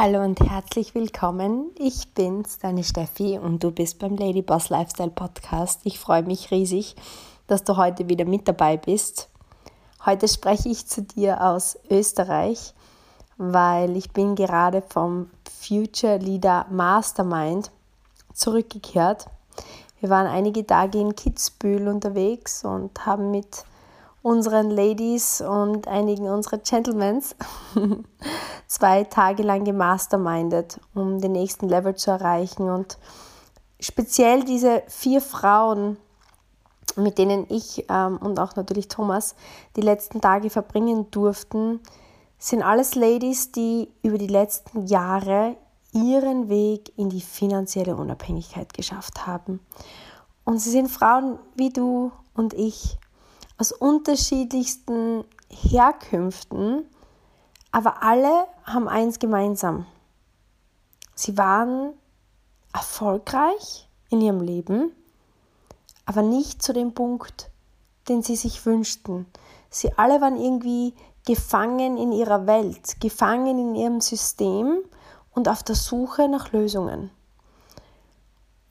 Hallo und herzlich willkommen. Ich bin's, deine Steffi, und du bist beim Lady Boss Lifestyle Podcast. Ich freue mich riesig, dass du heute wieder mit dabei bist. Heute spreche ich zu dir aus Österreich, weil ich bin gerade vom Future Leader Mastermind zurückgekehrt. Wir waren einige Tage in Kitzbühel unterwegs und haben mit unseren Ladies und einigen unserer Gentlemen zwei Tage lang gemastermindet, um den nächsten Level zu erreichen. Und speziell diese vier Frauen, mit denen ich ähm, und auch natürlich Thomas die letzten Tage verbringen durften, sind alles Ladies, die über die letzten Jahre ihren Weg in die finanzielle Unabhängigkeit geschafft haben. Und sie sind Frauen wie du und ich aus unterschiedlichsten Herkünften, aber alle haben eins gemeinsam. Sie waren erfolgreich in ihrem Leben, aber nicht zu dem Punkt, den sie sich wünschten. Sie alle waren irgendwie gefangen in ihrer Welt, gefangen in ihrem System und auf der Suche nach Lösungen.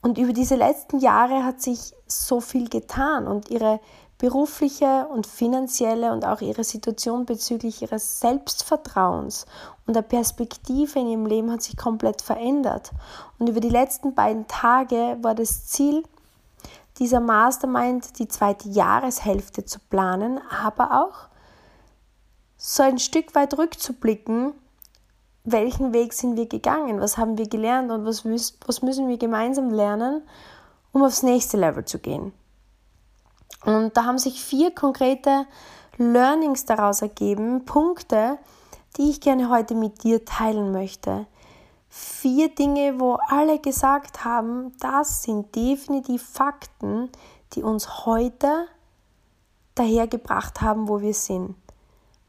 Und über diese letzten Jahre hat sich so viel getan und ihre berufliche und finanzielle und auch ihre Situation bezüglich ihres Selbstvertrauens und der Perspektive in ihrem Leben hat sich komplett verändert. Und über die letzten beiden Tage war das Ziel dieser Mastermind, die zweite Jahreshälfte zu planen, aber auch so ein Stück weit rückzublicken, welchen Weg sind wir gegangen, was haben wir gelernt und was, müssen wir gemeinsam lernen, um aufs nächste Level zu gehen. Und da haben sich vier konkrete Learnings daraus ergeben, Punkte, die ich gerne heute mit dir teilen möchte. Vier Dinge, wo alle gesagt haben, das sind definitiv Fakten, die uns heute dahergebracht haben, wo wir sind.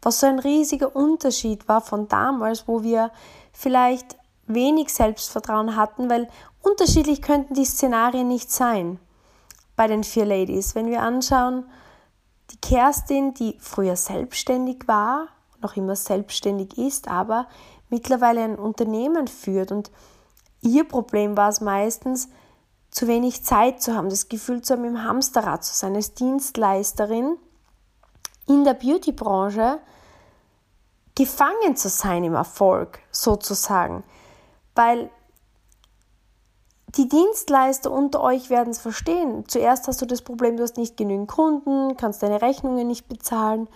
Was so ein riesiger Unterschied war von damals, wo wir vielleicht wenig Selbstvertrauen hatten, weil unterschiedlich könnten die Szenarien nicht sein bei den vier Ladies. Wenn wir anschauen, die Kerstin, die früher selbstständig war, noch immer selbstständig ist, aber mittlerweile ein Unternehmen führt und ihr Problem war es meistens, zu wenig Zeit zu haben, das Gefühl zu haben, im Hamsterrad zu sein, als Dienstleisterin in der Beautybranche gefangen zu sein im Erfolg sozusagen, weil die Dienstleister unter euch werden es verstehen. Zuerst hast du das Problem, du hast nicht genügend Kunden, kannst deine Rechnungen nicht bezahlen.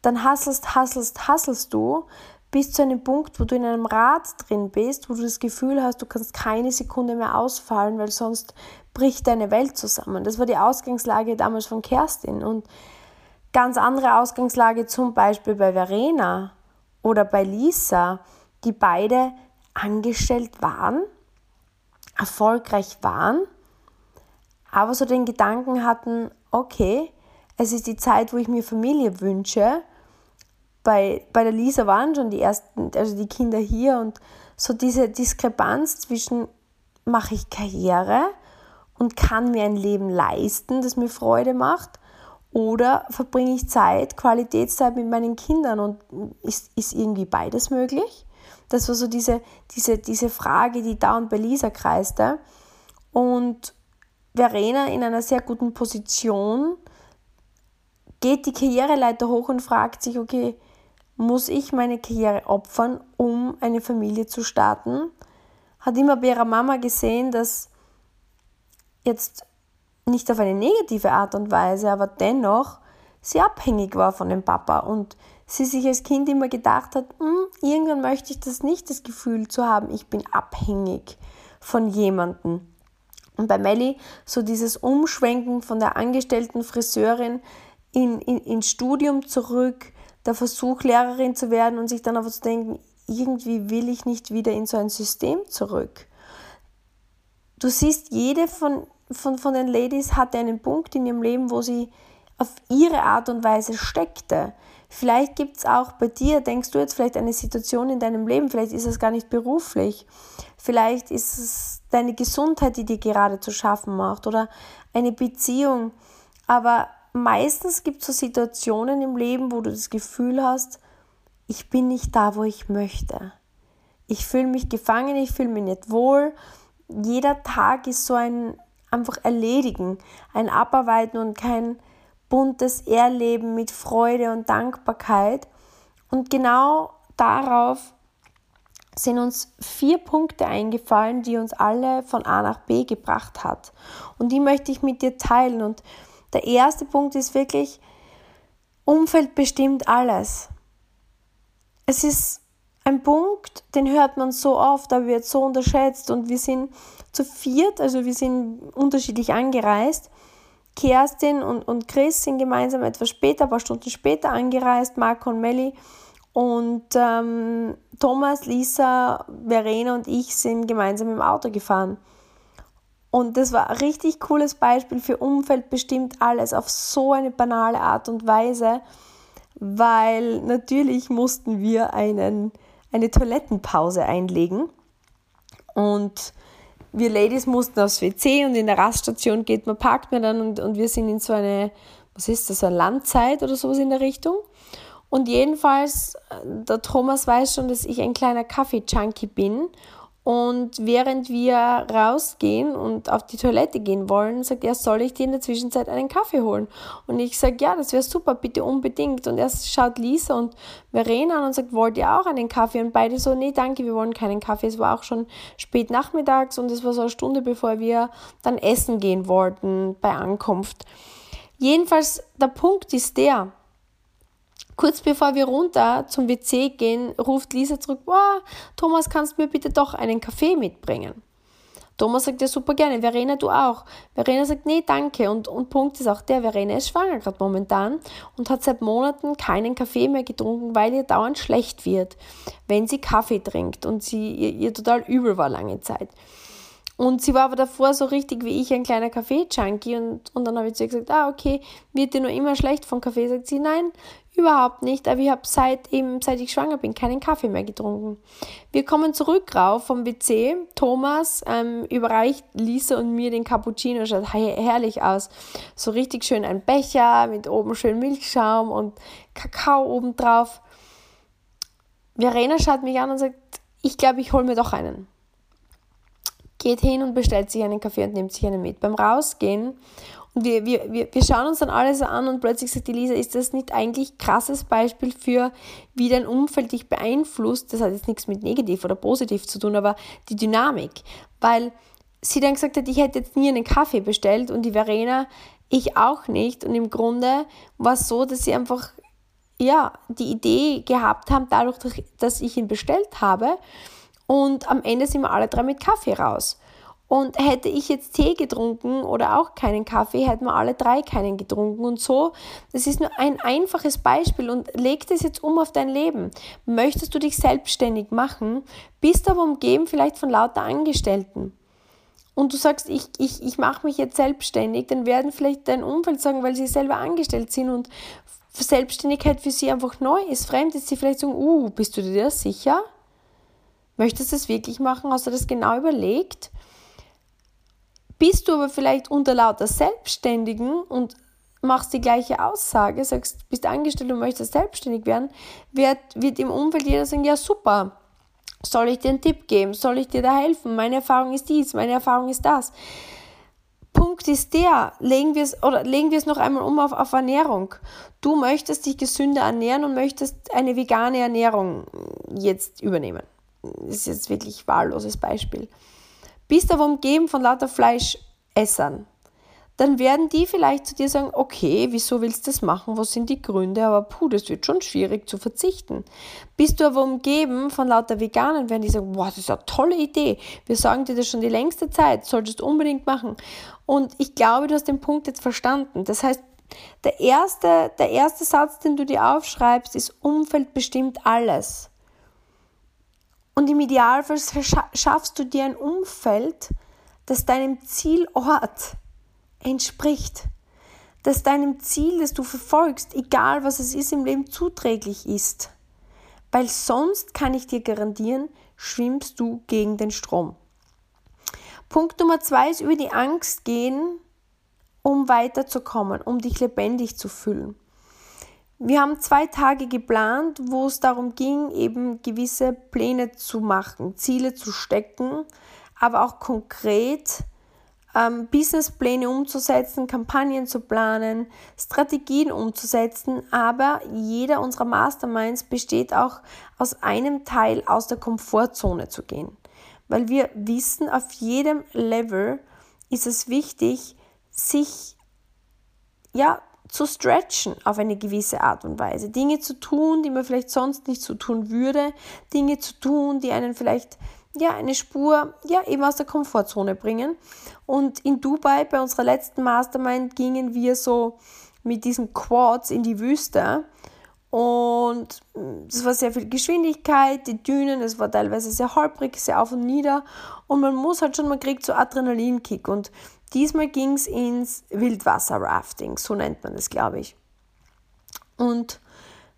Dann hasselst, hasselst, hasselst du bis zu einem Punkt, wo du in einem Rad drin bist, wo du das Gefühl hast, du kannst keine Sekunde mehr ausfallen, weil sonst bricht deine Welt zusammen. Das war die Ausgangslage damals von Kerstin. Und ganz andere Ausgangslage zum Beispiel bei Verena oder bei Lisa, die beide angestellt waren erfolgreich waren, aber so den Gedanken hatten, okay, es ist die Zeit, wo ich mir Familie wünsche. Bei, bei der Lisa waren schon die ersten, also die Kinder hier und so diese Diskrepanz zwischen mache ich Karriere und kann mir ein Leben leisten, das mir Freude macht, oder verbringe ich Zeit, Qualitätszeit mit meinen Kindern und ist, ist irgendwie beides möglich? Das war so diese, diese, diese Frage, die dauernd bei Lisa kreiste. Und Verena in einer sehr guten Position geht die Karriereleiter hoch und fragt sich, okay, muss ich meine Karriere opfern, um eine Familie zu starten? Hat immer bei ihrer Mama gesehen, dass jetzt nicht auf eine negative Art und Weise, aber dennoch sie abhängig war von dem Papa und sie sich als Kind immer gedacht hat, hm, irgendwann möchte ich das nicht, das Gefühl zu haben, ich bin abhängig von jemandem. Und bei Melly so dieses Umschwenken von der angestellten Friseurin in, in, ins Studium zurück, der Versuch, Lehrerin zu werden und sich dann aber zu denken, irgendwie will ich nicht wieder in so ein System zurück. Du siehst, jede von, von, von den Ladies hatte einen Punkt in ihrem Leben, wo sie auf ihre Art und Weise steckte. Vielleicht gibt es auch bei dir, denkst du jetzt vielleicht eine Situation in deinem Leben, vielleicht ist es gar nicht beruflich, vielleicht ist es deine Gesundheit, die dir gerade zu schaffen macht oder eine Beziehung. Aber meistens gibt es so Situationen im Leben, wo du das Gefühl hast, ich bin nicht da, wo ich möchte. Ich fühle mich gefangen, ich fühle mich nicht wohl. Jeder Tag ist so ein einfach erledigen, ein Abarbeiten und kein buntes Erleben mit Freude und Dankbarkeit. Und genau darauf sind uns vier Punkte eingefallen, die uns alle von A nach B gebracht hat. Und die möchte ich mit dir teilen. Und der erste Punkt ist wirklich, Umfeld bestimmt alles. Es ist ein Punkt, den hört man so oft, aber wird so unterschätzt. Und wir sind zu viert, also wir sind unterschiedlich angereist. Kerstin und, und Chris sind gemeinsam etwas später, ein paar Stunden später angereist, Marco und Melli. Und ähm, Thomas, Lisa, Verena und ich sind gemeinsam im Auto gefahren. Und das war ein richtig cooles Beispiel für Umfeld bestimmt alles auf so eine banale Art und Weise, weil natürlich mussten wir einen, eine Toilettenpause einlegen. Und wir Ladies mussten aufs WC und in der Raststation geht man, parkt man dann und, und wir sind in so eine, was ist das, eine Landzeit oder sowas in der Richtung. Und jedenfalls, äh, der Thomas weiß schon, dass ich ein kleiner Kaffee-Junkie bin. Und während wir rausgehen und auf die Toilette gehen wollen, sagt er, soll ich dir in der Zwischenzeit einen Kaffee holen? Und ich sage, ja, das wäre super, bitte unbedingt. Und er schaut Lisa und Verena an und sagt, wollt ihr auch einen Kaffee? Und beide so, nee, danke, wir wollen keinen Kaffee. Es war auch schon spät nachmittags und es war so eine Stunde, bevor wir dann essen gehen wollten bei Ankunft. Jedenfalls, der Punkt ist der, Kurz bevor wir runter zum WC gehen, ruft Lisa zurück, wow, Thomas, kannst du mir bitte doch einen Kaffee mitbringen? Thomas sagt ja super gerne, Verena, du auch. Verena sagt, nee, danke. Und, und Punkt ist auch der, Verena ist schwanger gerade momentan und hat seit Monaten keinen Kaffee mehr getrunken, weil ihr dauernd schlecht wird, wenn sie Kaffee trinkt und sie ihr, ihr total übel war lange Zeit. Und sie war aber davor so richtig wie ich ein kleiner Kaffee-Junkie und, und dann habe ich zu ihr gesagt, ah, okay, wird dir nur immer schlecht vom Kaffee? Sagt sie, nein, überhaupt nicht, aber ich habe seit, eben, seit ich schwanger bin keinen Kaffee mehr getrunken. Wir kommen zurück rauf vom WC. Thomas ähm, überreicht Lisa und mir den Cappuccino, schaut herrlich aus. So richtig schön ein Becher mit oben schön Milchschaum und Kakao obendrauf. Verena schaut mich an und sagt, ich glaube, ich hole mir doch einen geht hin und bestellt sich einen Kaffee und nimmt sich einen mit. Beim Rausgehen und wir, wir, wir, wir schauen uns dann alles an und plötzlich sagt die Lisa, ist das nicht eigentlich ein krasses Beispiel für, wie dein Umfeld dich beeinflusst? Das hat jetzt nichts mit negativ oder positiv zu tun, aber die Dynamik. Weil sie dann gesagt hat, ich hätte jetzt nie einen Kaffee bestellt und die Verena, ich auch nicht. Und im Grunde war es so, dass sie einfach ja, die Idee gehabt haben, dadurch, dass ich ihn bestellt habe, und am Ende sind wir alle drei mit Kaffee raus. Und hätte ich jetzt Tee getrunken oder auch keinen Kaffee, hätten wir alle drei keinen getrunken. Und so, das ist nur ein einfaches Beispiel und leg das jetzt um auf dein Leben. Möchtest du dich selbstständig machen, bist aber umgeben vielleicht von lauter Angestellten. Und du sagst, ich, ich, ich mache mich jetzt selbstständig, dann werden vielleicht dein Umfeld sagen, weil sie selber angestellt sind und Selbstständigkeit für sie einfach neu ist, fremd ist, sie vielleicht sagen, uh, bist du dir das sicher? Möchtest du es wirklich machen? Hast du das genau überlegt? Bist du aber vielleicht unter lauter Selbstständigen und machst die gleiche Aussage, sagst, bist angestellt und möchtest selbstständig werden, wird, wird im Umfeld jeder sagen, ja super, soll ich dir einen Tipp geben? Soll ich dir da helfen? Meine Erfahrung ist dies, meine Erfahrung ist das. Punkt ist der, legen wir es oder legen wir es noch einmal um auf, auf Ernährung. Du möchtest dich gesünder ernähren und möchtest eine vegane Ernährung jetzt übernehmen ist jetzt wirklich wahlloses Beispiel, bist aber umgeben von lauter Fleischessern, dann werden die vielleicht zu dir sagen, okay, wieso willst du das machen? Was sind die Gründe? Aber puh, das wird schon schwierig zu verzichten. Bist du aber umgeben von lauter Veganen, werden die sagen, wow, das ist eine tolle Idee. Wir sagen dir das schon die längste Zeit, solltest du unbedingt machen. Und ich glaube, du hast den Punkt jetzt verstanden. Das heißt, der erste, der erste Satz, den du dir aufschreibst, ist Umfeld bestimmt alles. Und im Idealfall schaffst du dir ein Umfeld, das deinem Zielort entspricht, das deinem Ziel, das du verfolgst, egal was es ist im Leben, zuträglich ist. Weil sonst kann ich dir garantieren, schwimmst du gegen den Strom. Punkt Nummer zwei ist über die Angst gehen, um weiterzukommen, um dich lebendig zu fühlen. Wir haben zwei Tage geplant, wo es darum ging, eben gewisse Pläne zu machen, Ziele zu stecken, aber auch konkret ähm, Businesspläne umzusetzen, Kampagnen zu planen, Strategien umzusetzen. Aber jeder unserer Masterminds besteht auch aus einem Teil aus der Komfortzone zu gehen. Weil wir wissen, auf jedem Level ist es wichtig, sich ja, zu stretchen auf eine gewisse Art und Weise. Dinge zu tun, die man vielleicht sonst nicht so tun würde. Dinge zu tun, die einen vielleicht ja, eine Spur ja, eben aus der Komfortzone bringen. Und in Dubai, bei unserer letzten Mastermind, gingen wir so mit diesen Quads in die Wüste. Und es war sehr viel Geschwindigkeit, die Dünen, es war teilweise sehr holprig, sehr auf und nieder. Und man muss halt schon, man kriegt so Adrenalinkick. Und Diesmal ging es ins Wildwasser-Rafting, so nennt man es, glaube ich. Und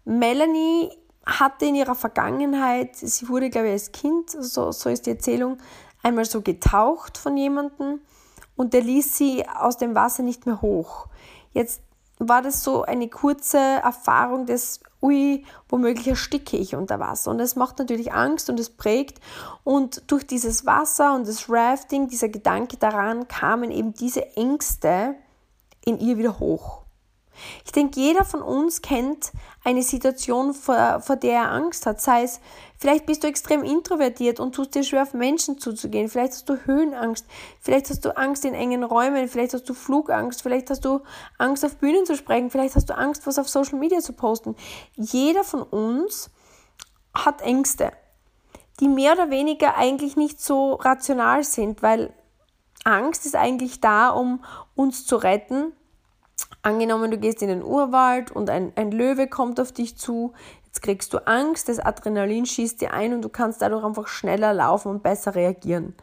Melanie hatte in ihrer Vergangenheit, sie wurde, glaube ich, als Kind, so, so ist die Erzählung, einmal so getaucht von jemandem und der ließ sie aus dem Wasser nicht mehr hoch. Jetzt war das so eine kurze Erfahrung des ui, womöglich ersticke ich unter Wasser. Und es macht natürlich Angst und es prägt. Und durch dieses Wasser und das Rafting, dieser Gedanke daran, kamen eben diese Ängste in ihr wieder hoch. Ich denke, jeder von uns kennt eine Situation, vor, vor der er Angst hat. Sei es, vielleicht bist du extrem introvertiert und tust dir schwer, auf Menschen zuzugehen. Vielleicht hast du Höhenangst. Vielleicht hast du Angst in engen Räumen. Vielleicht hast du Flugangst. Vielleicht hast du Angst, auf Bühnen zu sprechen. Vielleicht hast du Angst, was auf Social Media zu posten. Jeder von uns hat Ängste, die mehr oder weniger eigentlich nicht so rational sind, weil Angst ist eigentlich da, um uns zu retten Angenommen, du gehst in den Urwald und ein, ein Löwe kommt auf dich zu, jetzt kriegst du Angst, das Adrenalin schießt dir ein und du kannst dadurch einfach schneller laufen und besser reagieren.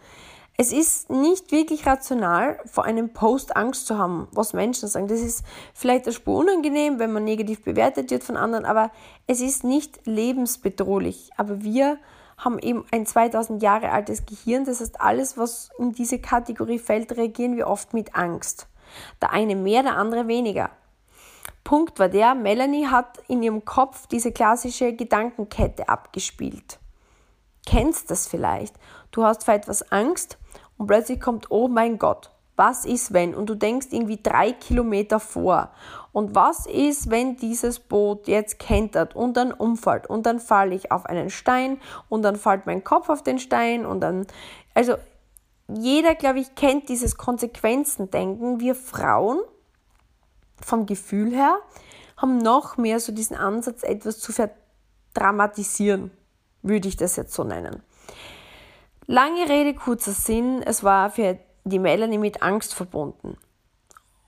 Es ist nicht wirklich rational, vor einem Post Angst zu haben, was Menschen sagen. Das ist vielleicht eine Spur unangenehm, wenn man negativ bewertet wird von anderen, aber es ist nicht lebensbedrohlich. Aber wir haben eben ein 2000 Jahre altes Gehirn, das heißt, alles, was in diese Kategorie fällt, reagieren wir oft mit Angst. Der eine mehr, der andere weniger. Punkt war der, Melanie hat in ihrem Kopf diese klassische Gedankenkette abgespielt. Kennst das vielleicht? Du hast vor etwas Angst und plötzlich kommt, oh mein Gott, was ist wenn? Und du denkst irgendwie drei Kilometer vor. Und was ist, wenn dieses Boot jetzt kentert und dann umfällt und dann falle ich auf einen Stein und dann fällt mein Kopf auf den Stein und dann, also jeder, glaube ich, kennt dieses Konsequenzendenken. Wir Frauen vom Gefühl her haben noch mehr so diesen Ansatz, etwas zu verdramatisieren, würde ich das jetzt so nennen. Lange Rede, kurzer Sinn, es war für die Melanie mit Angst verbunden.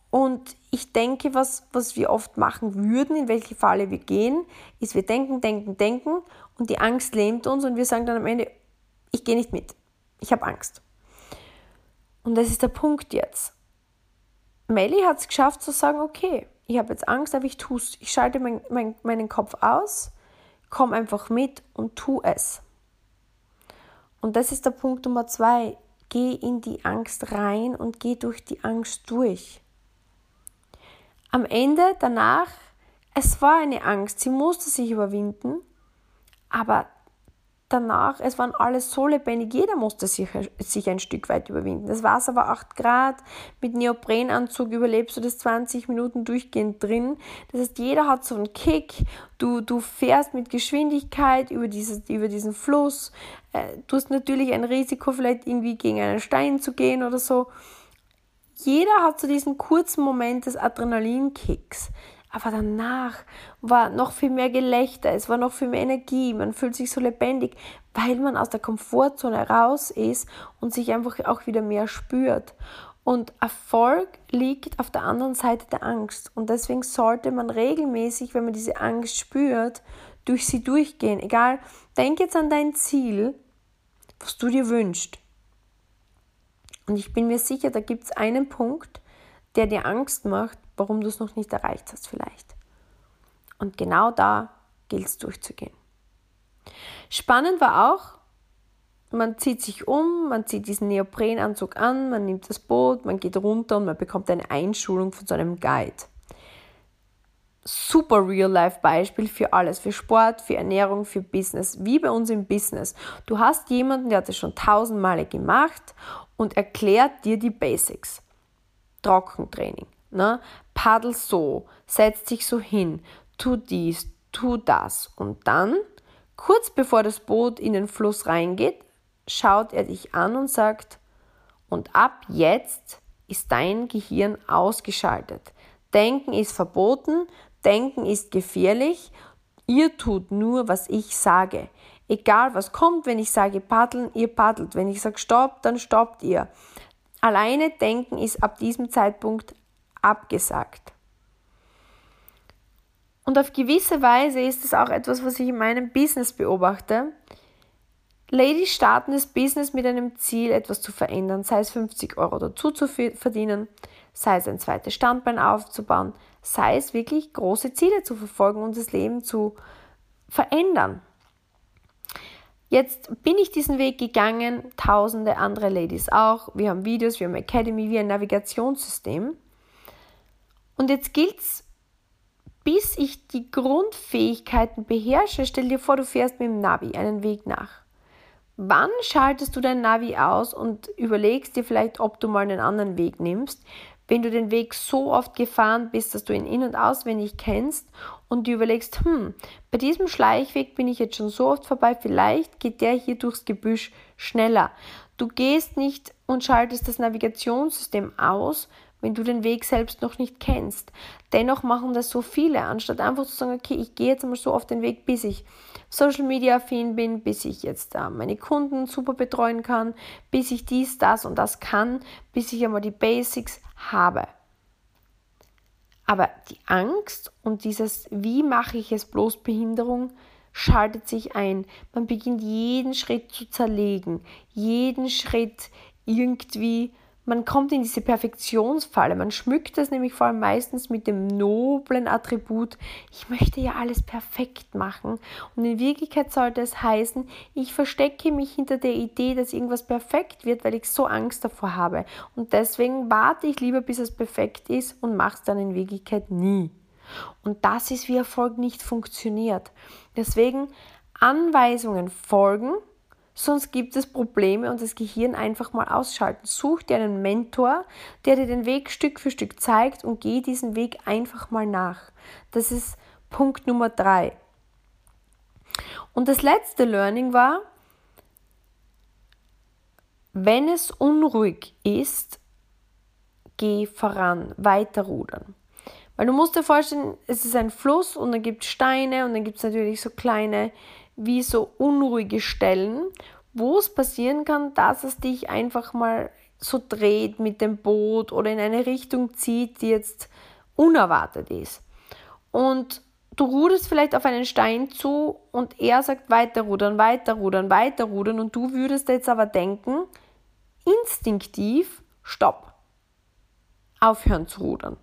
Und ich denke, was, was wir oft machen würden, in welche Falle wir gehen, ist, wir denken, denken, denken und die Angst lähmt uns und wir sagen dann am Ende, ich gehe nicht mit, ich habe Angst. Und das ist der Punkt jetzt. Melly hat es geschafft zu sagen, okay, ich habe jetzt Angst, aber ich tue es. Ich schalte mein, mein, meinen Kopf aus, komm einfach mit und tu es. Und das ist der Punkt Nummer zwei. Geh in die Angst rein und geh durch die Angst durch. Am Ende, danach, es war eine Angst, sie musste sich überwinden, aber danach, es waren alles so lebendig, jeder musste sich, sich ein Stück weit überwinden. Das war 8 Grad, mit Neoprenanzug überlebst du das 20 Minuten durchgehend drin. Das heißt, jeder hat so einen Kick, du, du fährst mit Geschwindigkeit über, dieses, über diesen Fluss, äh, du hast natürlich ein Risiko, vielleicht irgendwie gegen einen Stein zu gehen oder so. Jeder hat so diesen kurzen Moment des Adrenalinkicks. Aber danach war noch viel mehr Gelächter, es war noch viel mehr Energie, man fühlt sich so lebendig, weil man aus der Komfortzone raus ist und sich einfach auch wieder mehr spürt. Und Erfolg liegt auf der anderen Seite der Angst. Und deswegen sollte man regelmäßig, wenn man diese Angst spürt, durch sie durchgehen. Egal, denk jetzt an dein Ziel, was du dir wünschst. Und ich bin mir sicher, da gibt es einen Punkt, der dir Angst macht, warum du es noch nicht erreicht hast vielleicht. Und genau da gilt es durchzugehen. Spannend war auch, man zieht sich um, man zieht diesen Neoprenanzug an, man nimmt das Boot, man geht runter und man bekommt eine Einschulung von so einem Guide. super Real-Life-Beispiel für alles, für Sport, für Ernährung, für Business, wie bei uns im Business. Du hast jemanden, der hat das schon tausend Male gemacht und erklärt dir die Basics. Trockentraining, ne? paddel so, setz dich so hin, tu dies, tu das und dann, kurz bevor das Boot in den Fluss reingeht, schaut er dich an und sagt, und ab jetzt ist dein Gehirn ausgeschaltet. Denken ist verboten, Denken ist gefährlich. Ihr tut nur, was ich sage. Egal was kommt, wenn ich sage paddeln, ihr paddelt. Wenn ich sage stopp, dann stoppt ihr. Alleine denken ist ab diesem Zeitpunkt abgesagt. Und auf gewisse Weise ist es auch etwas, was ich in meinem Business beobachte. Ladies starten das Business mit einem Ziel, etwas zu verändern, sei es 50 Euro dazu zu verdienen, sei es ein zweites Standbein aufzubauen, sei es wirklich große Ziele zu verfolgen und das Leben zu verändern. Jetzt bin ich diesen Weg gegangen, tausende andere Ladies auch. Wir haben Videos, wir haben Academy, wir haben ein Navigationssystem. Und jetzt gilt es, bis ich die Grundfähigkeiten beherrsche, stell dir vor, du fährst mit dem Navi einen Weg nach. Wann schaltest du dein Navi aus und überlegst dir vielleicht, ob du mal einen anderen Weg nimmst? Wenn du den Weg so oft gefahren bist, dass du ihn in- und auswendig kennst und du überlegst, hm, bei diesem Schleichweg bin ich jetzt schon so oft vorbei, vielleicht geht der hier durchs Gebüsch schneller. Du gehst nicht und schaltest das Navigationssystem aus, wenn du den Weg selbst noch nicht kennst. Dennoch machen das so viele, anstatt einfach zu sagen, okay, ich gehe jetzt einmal so auf den Weg, bis ich Social Media affin bin, bis ich jetzt äh, meine Kunden super betreuen kann, bis ich dies, das und das kann, bis ich einmal die Basics habe. Aber die Angst und dieses, wie mache ich es bloß Behinderung, schaltet sich ein. Man beginnt jeden Schritt zu zerlegen, jeden Schritt irgendwie man kommt in diese Perfektionsfalle. Man schmückt das nämlich vor allem meistens mit dem noblen Attribut, ich möchte ja alles perfekt machen. Und in Wirklichkeit sollte es heißen, ich verstecke mich hinter der Idee, dass irgendwas perfekt wird, weil ich so Angst davor habe. Und deswegen warte ich lieber, bis es perfekt ist und mache es dann in Wirklichkeit nie. Und das ist, wie Erfolg nicht funktioniert. Deswegen Anweisungen folgen, Sonst gibt es Probleme und das Gehirn einfach mal ausschalten. Such dir einen Mentor, der dir den Weg Stück für Stück zeigt und geh diesen Weg einfach mal nach. Das ist Punkt Nummer drei. Und das letzte Learning war, wenn es unruhig ist, geh voran, weiter rudern. Weil du musst dir vorstellen, es ist ein Fluss und dann gibt es Steine und dann gibt es natürlich so kleine wie so unruhige Stellen, wo es passieren kann, dass es dich einfach mal so dreht mit dem Boot oder in eine Richtung zieht, die jetzt unerwartet ist. Und du ruderst vielleicht auf einen Stein zu und er sagt weiter rudern, weiter rudern, weiter rudern und du würdest jetzt aber denken, instinktiv, stopp, aufhören zu rudern.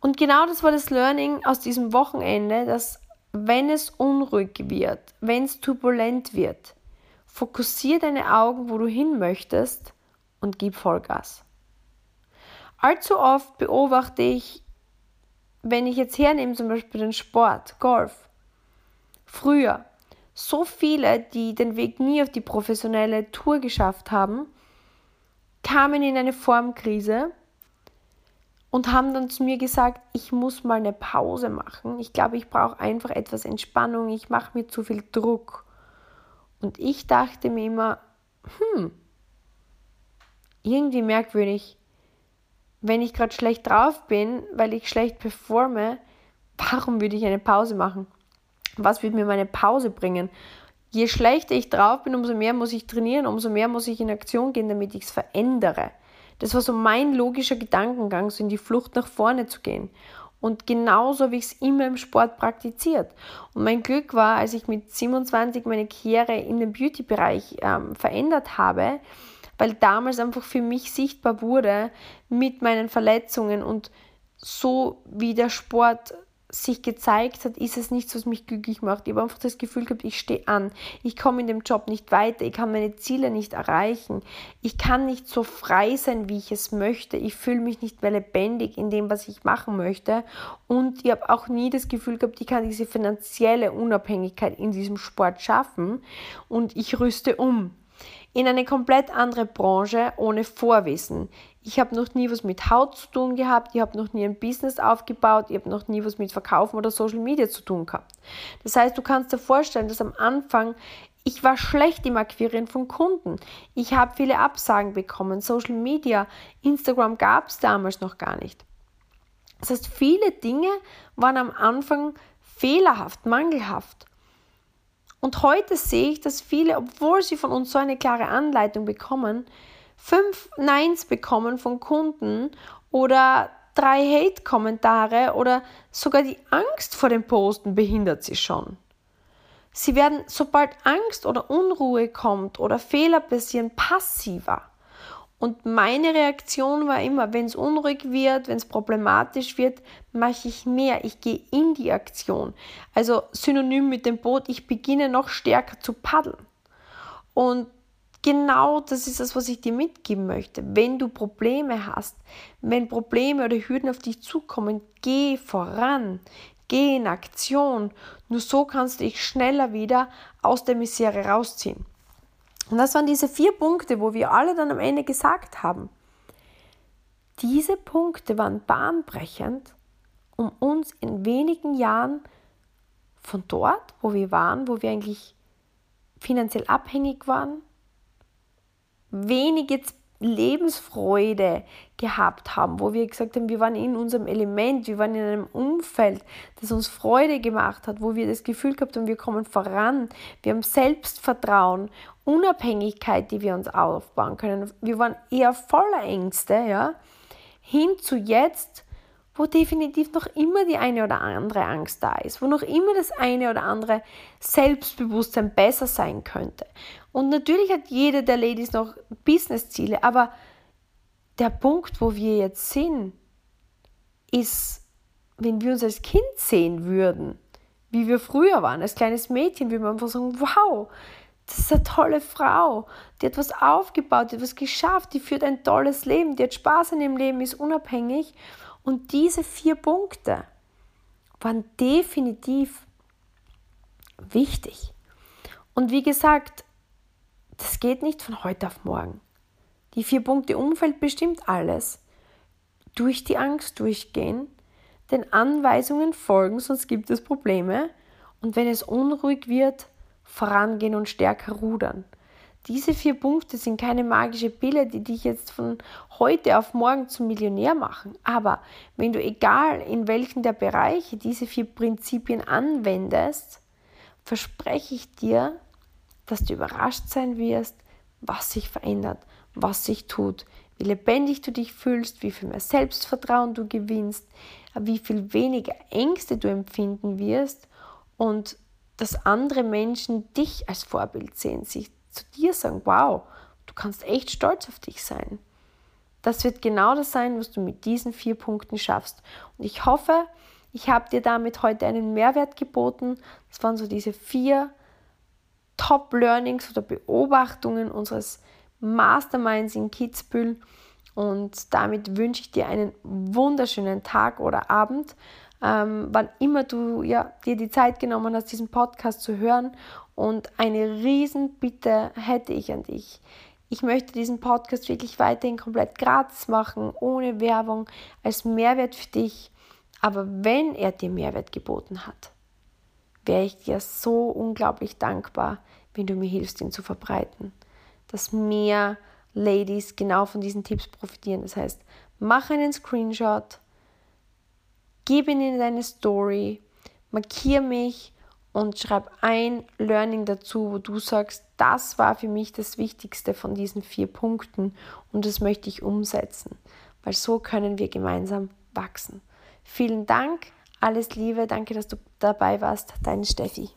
Und genau das war das Learning aus diesem Wochenende, dass wenn es unruhig wird, wenn es turbulent wird, fokussiere deine Augen, wo du hin möchtest und gib Vollgas. Allzu oft beobachte ich, wenn ich jetzt hernehme, zum Beispiel den Sport, Golf, früher, so viele, die den Weg nie auf die professionelle Tour geschafft haben, kamen in eine Formkrise und haben dann zu mir gesagt, ich muss mal eine Pause machen. Ich glaube, ich brauche einfach etwas Entspannung. Ich mache mir zu viel Druck. Und ich dachte mir immer, hm, irgendwie merkwürdig, wenn ich gerade schlecht drauf bin, weil ich schlecht performe, warum würde ich eine Pause machen? Was würde mir meine Pause bringen? Je schlechter ich drauf bin, umso mehr muss ich trainieren, umso mehr muss ich in Aktion gehen, damit ich es verändere. Das war so mein logischer Gedankengang, so in die Flucht nach vorne zu gehen. Und genauso habe ich es immer im Sport praktiziert. Und mein Glück war, als ich mit 27 meine Karriere in den Beauty-Bereich ähm, verändert habe, weil damals einfach für mich sichtbar wurde mit meinen Verletzungen und so wie der Sport sich gezeigt hat, ist es nichts, was mich glücklich macht. Ich habe einfach das Gefühl gehabt, ich stehe an. Ich komme in dem Job nicht weiter. Ich kann meine Ziele nicht erreichen. Ich kann nicht so frei sein, wie ich es möchte. Ich fühle mich nicht mehr lebendig in dem, was ich machen möchte. Und ich habe auch nie das Gefühl gehabt, ich kann diese finanzielle Unabhängigkeit in diesem Sport schaffen. Und ich rüste um in eine komplett andere Branche ohne Vorwissen. Ich habe noch nie was mit Haut zu tun gehabt, ich habe noch nie ein Business aufgebaut, ich habe noch nie was mit Verkaufen oder Social Media zu tun gehabt. Das heißt, du kannst dir vorstellen, dass am Anfang ich war schlecht im Akquirieren von Kunden. Ich habe viele Absagen bekommen. Social Media, Instagram gab es damals noch gar nicht. Das heißt, viele Dinge waren am Anfang fehlerhaft, mangelhaft. Und heute sehe ich, dass viele, obwohl sie von uns so eine klare Anleitung bekommen, fünf Neins bekommen von Kunden oder drei Hate-Kommentare oder sogar die Angst vor dem Posten behindert sie schon. Sie werden, sobald Angst oder Unruhe kommt oder Fehler passieren, passiver. Und meine Reaktion war immer, wenn es unruhig wird, wenn es problematisch wird, mache ich mehr. Ich gehe in die Aktion. Also synonym mit dem Boot, ich beginne noch stärker zu paddeln. Und genau das ist das, was ich dir mitgeben möchte. Wenn du Probleme hast, wenn Probleme oder Hürden auf dich zukommen, geh voran. Geh in Aktion. Nur so kannst du dich schneller wieder aus der Misere rausziehen. Und das waren diese vier Punkte, wo wir alle dann am Ende gesagt haben, diese Punkte waren bahnbrechend, um uns in wenigen Jahren von dort, wo wir waren, wo wir eigentlich finanziell abhängig waren, wenig jetzt Lebensfreude gehabt haben, wo wir gesagt haben, wir waren in unserem Element, wir waren in einem Umfeld, das uns Freude gemacht hat, wo wir das Gefühl gehabt haben, wir kommen voran, wir haben Selbstvertrauen, Unabhängigkeit, die wir uns aufbauen können. Wir waren eher voller Ängste, ja, hin zu jetzt, wo definitiv noch immer die eine oder andere Angst da ist, wo noch immer das eine oder andere Selbstbewusstsein besser sein könnte. Und natürlich hat jede der Ladies noch Businessziele, aber der Punkt, wo wir jetzt sind, ist, wenn wir uns als Kind sehen würden, wie wir früher waren, als kleines Mädchen, würden wir einfach sagen, wow, das ist eine tolle Frau, die hat was aufgebaut, die hat was geschafft, die führt ein tolles Leben, die hat Spaß an ihrem Leben, ist unabhängig und diese vier Punkte waren definitiv wichtig. Und wie gesagt, das geht nicht von heute auf morgen. Die vier Punkte Umfeld bestimmt alles. Durch die Angst durchgehen, den Anweisungen folgen, sonst gibt es Probleme. Und wenn es unruhig wird, vorangehen und stärker rudern. Diese vier Punkte sind keine magische Pille, die dich jetzt von heute auf morgen zum Millionär machen. Aber wenn du egal in welchen der Bereiche diese vier Prinzipien anwendest, verspreche ich dir, dass du überrascht sein wirst, was sich verändert, was sich tut, wie lebendig du dich fühlst, wie viel mehr Selbstvertrauen du gewinnst, wie viel weniger Ängste du empfinden wirst und dass andere Menschen dich als Vorbild sehen, sich zu dir sagen, wow, du kannst echt stolz auf dich sein. Das wird genau das sein, was du mit diesen vier Punkten schaffst. Und ich hoffe, ich habe dir damit heute einen Mehrwert geboten. Das waren so diese vier Top-Learnings oder Beobachtungen unseres Masterminds in Kitzbühel. Und damit wünsche ich dir einen wunderschönen Tag oder Abend, ähm, wann immer du ja, dir die Zeit genommen hast, diesen Podcast zu hören. Und eine Riesenbitte hätte ich an dich. Ich möchte diesen Podcast wirklich weiterhin komplett gratis machen, ohne Werbung, als Mehrwert für dich. Aber wenn er dir Mehrwert geboten hat, wäre ich dir so unglaublich dankbar, wenn du mir hilfst, ihn zu verbreiten. Dass mehr Ladies genau von diesen Tipps profitieren. Das heißt, mach einen Screenshot, gib ihn in deine Story, markiere mich und schreib ein Learning dazu, wo du sagst, das war für mich das Wichtigste von diesen vier Punkten und das möchte ich umsetzen, weil so können wir gemeinsam wachsen. Vielen Dank, alles Liebe, danke, dass du dabei warst, deine Steffi.